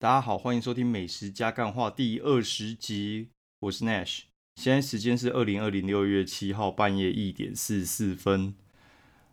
大家好，欢迎收听《美食加干话》第二十集，我是 Nash。现在时间是二零二零六月七号半夜一点四十四分。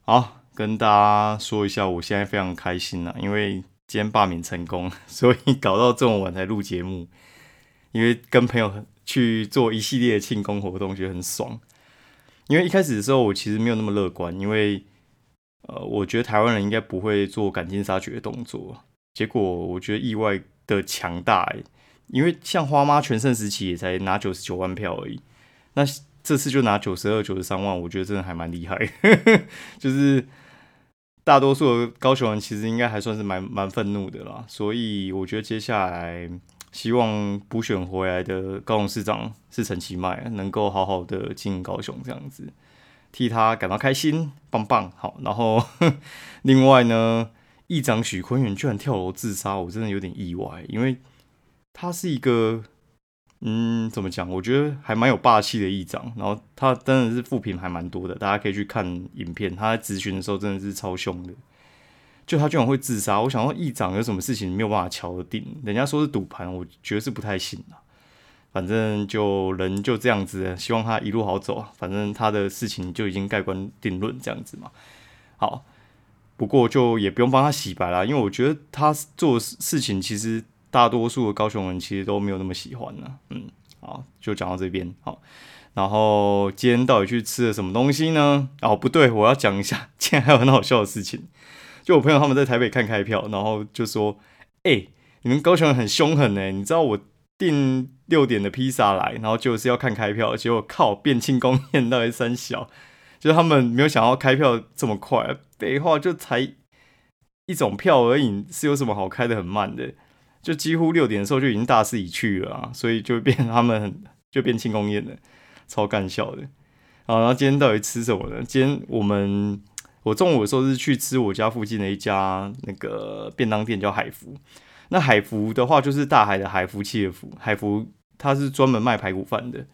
好，跟大家说一下，我现在非常开心啊，因为今天罢免成功，所以搞到这么晚才录节目。因为跟朋友去做一系列的庆功活动，觉得很爽。因为一开始的时候，我其实没有那么乐观，因为呃，我觉得台湾人应该不会做赶尽杀绝的动作。结果我觉得意外的强大哎，因为像花妈全盛时期也才拿九十九万票而已，那这次就拿九十二、九十三万，我觉得真的还蛮厉害。就是大多数高雄人其实应该还算是蛮蛮愤怒的啦，所以我觉得接下来希望补选回来的高雄市长是陈其迈，能够好好的经营高雄这样子，替他感到开心，棒棒好。然后 另外呢？议长许坤远居然跳楼自杀，我真的有点意外，因为他是一个，嗯，怎么讲？我觉得还蛮有霸气的议长。然后他真的是负评还蛮多的，大家可以去看影片。他在咨询的时候真的是超凶的，就他居然会自杀。我想说，议长有什么事情没有办法敲定？人家说是赌盘，我觉得是不太信的。反正就人就这样子，希望他一路好走啊。反正他的事情就已经盖棺定论这样子嘛。好。不过就也不用帮他洗白啦，因为我觉得他做事情其实大多数的高雄人其实都没有那么喜欢呢。嗯，好，就讲到这边好。然后今天到底去吃了什么东西呢？哦，不对，我要讲一下，今天还有很好笑的事情。就我朋友他们在台北看开票，然后就说：“哎，你们高雄人很凶狠呢，你知道我订六点的披萨来，然后就是要看开票，结果靠变庆功宴到底三小。”就他们没有想到开票这么快，废话就才一种票而已，是有什么好开的很慢的？就几乎六点的时候就已经大势已去了啊，所以就变他们 就变庆功宴了，超干笑的。好，然后今天到底吃什么呢？今天我们我中午的时候是去吃我家附近的一家那个便当店，叫海福。那海福的话就是大海的海福气的福，海福它是专门卖排骨饭的。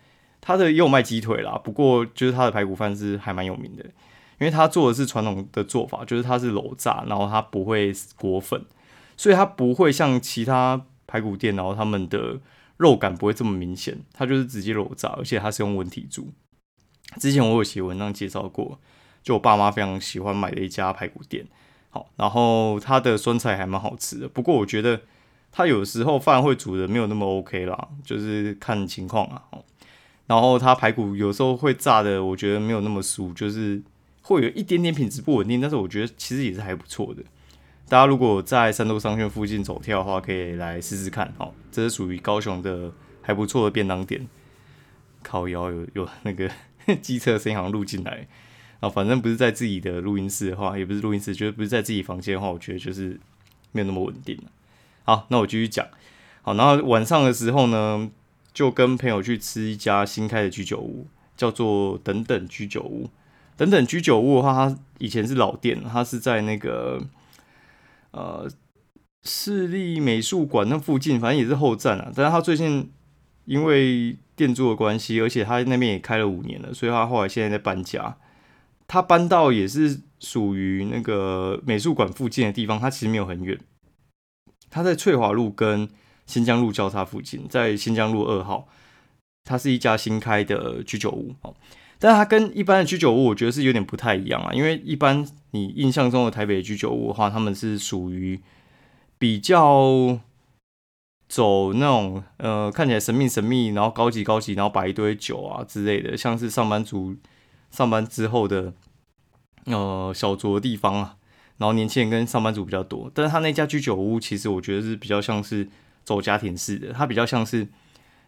他的也有卖鸡腿啦，不过就是他的排骨饭是还蛮有名的，因为他做的是传统的做法，就是他是楼炸，然后他不会裹粉，所以他不会像其他排骨店，然后他们的肉感不会这么明显，他就是直接楼炸，而且他是用文体猪。之前我有写文章介绍过，就我爸妈非常喜欢买的一家排骨店，好，然后他的酸菜还蛮好吃的，不过我觉得他有时候饭会煮的没有那么 OK 啦，就是看情况啊，然后它排骨有时候会炸的，我觉得没有那么酥，就是会有一点点品质不稳定。但是我觉得其实也是还不错的。大家如果在三都商圈附近走跳的话，可以来试试看。哦，这是属于高雄的还不错的便当店。烤窑有有那个 机车声音好像录进来。啊，反正不是在自己的录音室的话，也不是录音室，就是不是在自己房间的话，我觉得就是没有那么稳定了。好，那我继续讲。好，然后晚上的时候呢？就跟朋友去吃一家新开的居酒屋，叫做等等居酒屋。等等居酒屋的话，它以前是老店，它是在那个呃市立美术馆那附近，反正也是后站啊。但是它最近因为店租的关系，而且它那边也开了五年了，所以它后来现在在搬家。它搬到也是属于那个美术馆附近的地方，它其实没有很远，它在翠华路跟。新疆路交叉附近，在新疆路二号，它是一家新开的居酒屋哦。但它跟一般的居酒屋，我觉得是有点不太一样啊。因为一般你印象中的台北居酒屋的话，他们是属于比较走那种呃看起来神秘神秘，然后高级高级，然后摆一堆酒啊之类的，像是上班族上班之后的呃小酌的地方啊。然后年轻人跟上班族比较多。但是他那家居酒屋，其实我觉得是比较像是。走家庭式的，它比较像是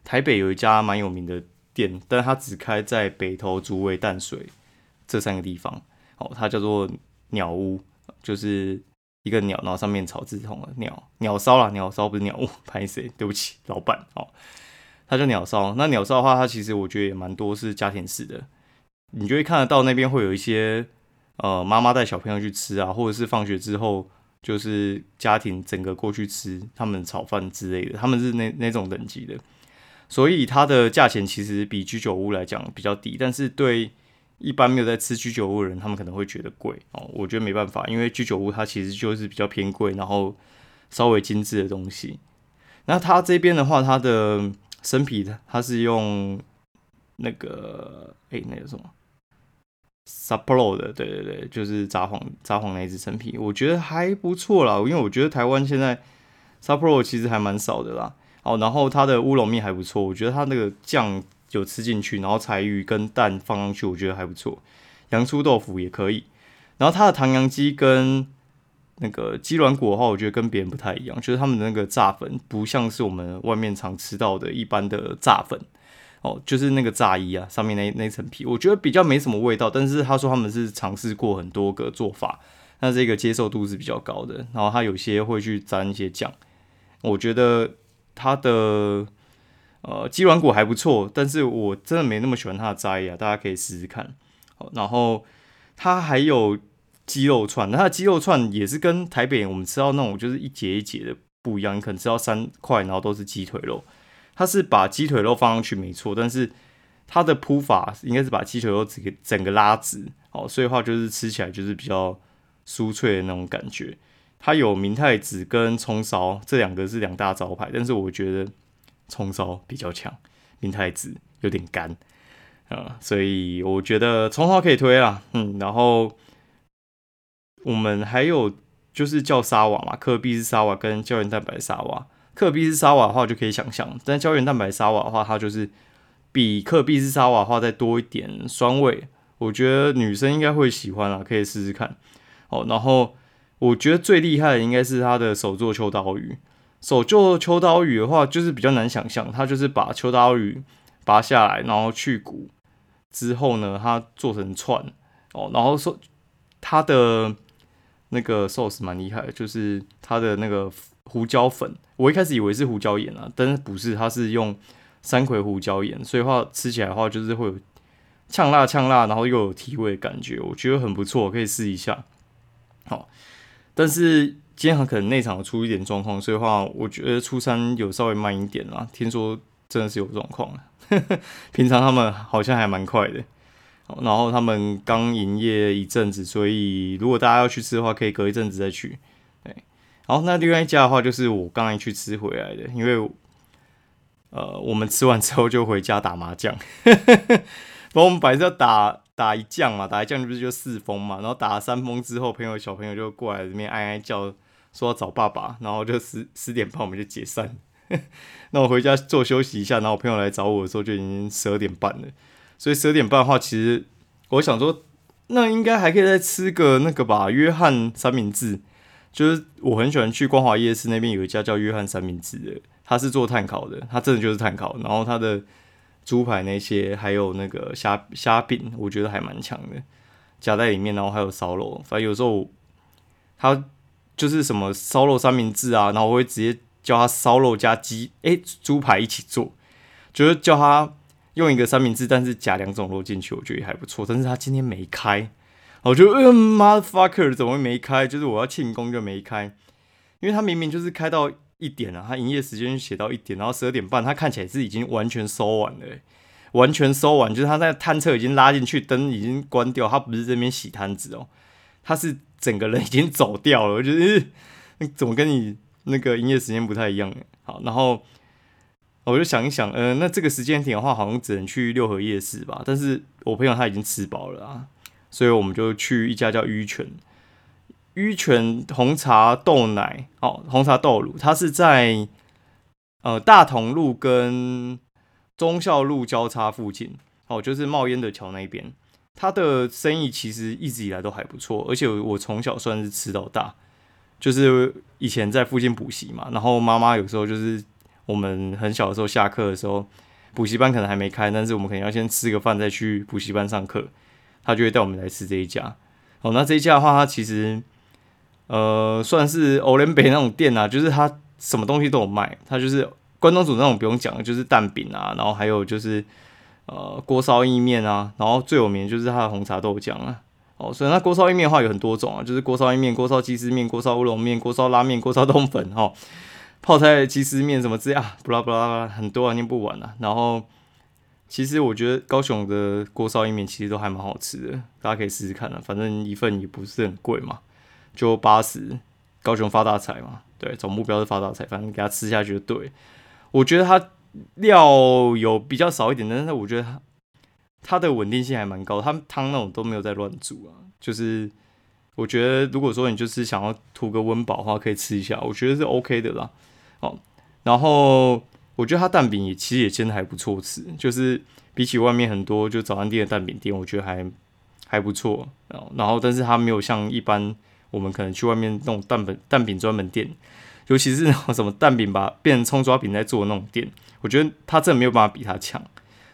台北有一家蛮有名的店，但是它只开在北投、竹围、淡水这三个地方。哦，它叫做鸟屋，就是一个鸟，然后上面草字头的鸟鸟烧啦，鸟烧不是鸟屋，拍谁？对不起，老板。哦，它叫鸟烧。那鸟烧的话，它其实我觉得也蛮多是家庭式的，你就会看得到那边会有一些呃妈妈带小朋友去吃啊，或者是放学之后。就是家庭整个过去吃他们炒饭之类的，他们是那那种等级的，所以它的价钱其实比居酒屋来讲比较低，但是对一般没有在吃居酒屋的人，他们可能会觉得贵哦。我觉得没办法，因为居酒屋它其实就是比较偏贵，然后稍微精致的东西。那它这边的话，它的生皮它是用那个哎，那个什么 Sapro 的，对对对，就是札幌札幌那一只成品，我觉得还不错啦。因为我觉得台湾现在 Sapro 其实还蛮少的啦。哦，然后它的乌龙面还不错，我觉得它那个酱有吃进去，然后柴鱼跟蛋放上去，我觉得还不错。洋葱豆腐也可以。然后它的唐扬鸡跟那个鸡软骨的话，我觉得跟别人不太一样，就是他们的那个炸粉不像是我们外面常吃到的一般的炸粉哦，就是那个炸衣啊上面那那层皮，我觉得比较没什么味道。但是他说他们是尝试过很多个做法，那这个接受度是比较高的。然后他有些会去沾一些酱，我觉得他的呃鸡软骨还不错，但是我真的没那么喜欢它的炸衣啊，大家可以试试看。好，然后它还有。鸡肉串，那它的鸡肉串也是跟台北我们吃到那种就是一节一节的不一样，你可能吃到三块，然后都是鸡腿肉。它是把鸡腿肉放上去没错，但是它的铺法应该是把鸡腿肉整个整个拉直，哦，所以话就是吃起来就是比较酥脆的那种感觉。它有明太子跟葱烧这两个是两大招牌，但是我觉得葱烧比较强，明太子有点干啊，所以我觉得葱烧可以推啊，嗯，然后。我们还有就是叫沙瓦嘛，克比是沙瓦跟胶原蛋白沙瓦。克比斯沙瓦的话就可以想象，但胶原蛋白沙瓦的话，它就是比克比斯沙瓦的话再多一点酸味。我觉得女生应该会喜欢啊，可以试试看。哦，然后我觉得最厉害的应该是它的手做秋刀鱼。手做秋刀鱼的话，就是比较难想象，它就是把秋刀鱼拔下来，然后去骨之后呢，它做成串哦，然后说它的。那个 sauce 蛮厉害，就是它的那个胡椒粉，我一开始以为是胡椒盐啊，但是不是，它是用山葵胡椒盐，所以话吃起来的话就是会有呛辣呛辣，然后又有提味的感觉，我觉得很不错，可以试一下。好，但是今天很可能内场出一点状况，所以话我觉得初三有稍微慢一点啦，听说真的是有状况，平常他们好像还蛮快的。然后他们刚营业一阵子，所以如果大家要去吃的话，可以隔一阵子再去。好，那另外一家的话，就是我刚才去吃回来的，因为呃，我们吃完之后就回家打麻将。然后我们本来是要打打一将嘛，打一将不是就四封嘛，然后打了三封之后，朋友小朋友就过来这边哀哀叫，说要找爸爸，然后就十十点半我们就解散。那我回家做休息一下，然后我朋友来找我的时候就已经十二点半了。所以十二点半的话，其实我想说，那应该还可以再吃个那个吧，约翰三明治。就是我很喜欢去光华夜市那边有一家叫约翰三明治的，他是做碳烤的，他真的就是碳烤。然后他的猪排那些，还有那个虾虾饼，我觉得还蛮强的，夹在里面。然后还有烧肉，反正有时候他就是什么烧肉三明治啊，然后我会直接叫他烧肉加鸡，哎，猪排一起做，就是叫他。用一个三明治，但是夹两种肉进去，我觉得也还不错。但是他今天没开，我就嗯，motherfucker，怎么没开？就是我要庆功就没开，因为他明明就是开到一点啊，他营业时间写到一点，然后十二点半，他看起来是已经完全收完了，完全收完，就是他在探测已经拉进去，灯已经关掉，他不是这边洗摊子哦，他是整个人已经走掉了。我觉得怎么跟你那个营业时间不太一样？好，然后。我就想一想，呃，那这个时间点的话，好像只能去六合夜市吧。但是我朋友他已经吃饱了啊，所以我们就去一家叫玉泉，玉泉红茶豆奶哦，红茶豆乳，它是在呃大同路跟忠孝路交叉附近哦，就是冒烟的桥那边。它的生意其实一直以来都还不错，而且我从小算是吃到大，就是以前在附近补习嘛，然后妈妈有时候就是。我们很小的时候下课的时候，补习班可能还没开，但是我们可能要先吃个饭再去补习班上课，他就会带我们来吃这一家。哦，那这一家的话，它其实呃算是欧联北那种店啊，就是它什么东西都有卖。它就是关东煮那种不用讲，就是蛋饼啊，然后还有就是呃锅烧意面啊，然后最有名就是它的红茶豆浆啊。哦，所以那锅烧意面的话有很多种啊，就是锅烧意面、锅烧鸡丝面、锅烧乌龙面、锅烧拉面、锅烧 冻粉哈。泡菜鸡丝面什么之类啊，不啦不啦，很多啊，念不完啊。然后，其实我觉得高雄的锅烧意面其实都还蛮好吃的，大家可以试试看啊。反正一份也不是很贵嘛，就八十，高雄发大财嘛。对，总目标是发大财，反正给他吃下去就对。我觉得它料有比较少一点，但是我觉得它它的稳定性还蛮高，它汤那种都没有在乱煮啊。就是我觉得如果说你就是想要图个温饱的话，可以吃一下，我觉得是 OK 的啦。哦，然后我觉得它蛋饼也其实也煎的还不错吃，就是比起外面很多就早餐店的蛋饼店，我觉得还还不错。然后但是它没有像一般我们可能去外面那种蛋饼蛋饼专门店。尤其是那种什么蛋饼把变成葱抓饼在做的那种店，我觉得它真的没有办法比它强。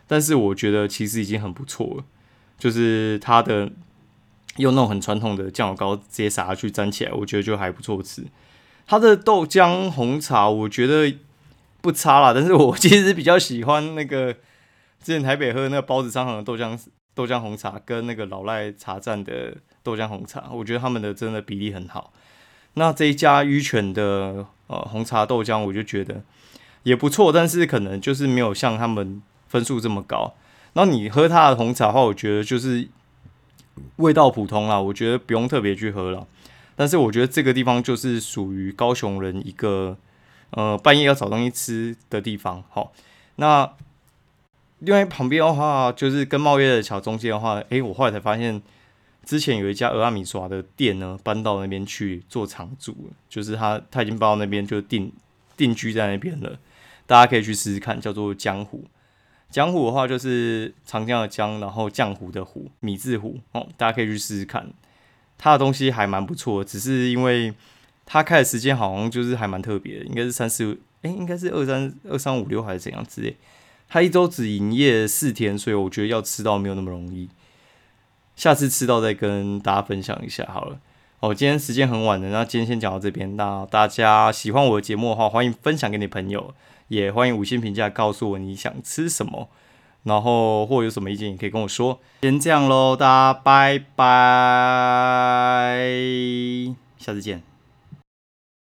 但是我觉得其实已经很不错了，就是它的用那种很传统的酱油膏直接撒下去粘起来，我觉得就还不错吃。它的豆浆红茶我觉得不差啦，但是我其实比较喜欢那个之前台北喝那个包子商行的豆浆豆浆红茶，跟那个老赖茶站的豆浆红茶，我觉得他们的真的比例很好。那这一家鱼泉的呃红茶豆浆，我就觉得也不错，但是可能就是没有像他们分数这么高。那你喝它的红茶的话，我觉得就是味道普通啦，我觉得不用特别去喝了。但是我觉得这个地方就是属于高雄人一个呃半夜要找东西吃的地方。好，那另外旁边的话，就是跟茂业的桥中间的话，诶，我后来才发现。之前有一家俄阿米刷的店呢，搬到那边去做长住，就是他他已经搬到那边就定定居在那边了。大家可以去试试看，叫做江湖。江湖的话就是长江的江，然后江湖的湖，米字湖哦。大家可以去试试看，他的东西还蛮不错，只是因为他开的时间好像就是还蛮特别的，应该是三四哎，应该是二三二三五六还是怎样之类。他一周只营业四天，所以我觉得要吃到没有那么容易。下次吃到再跟大家分享一下好了。哦，今天时间很晚了，那今天先讲到这边。那大家喜欢我的节目的话，欢迎分享给你朋友，也欢迎五星评价告诉我你想吃什么，然后或有什么意见也可以跟我说。先这样喽，大家拜拜，下次见。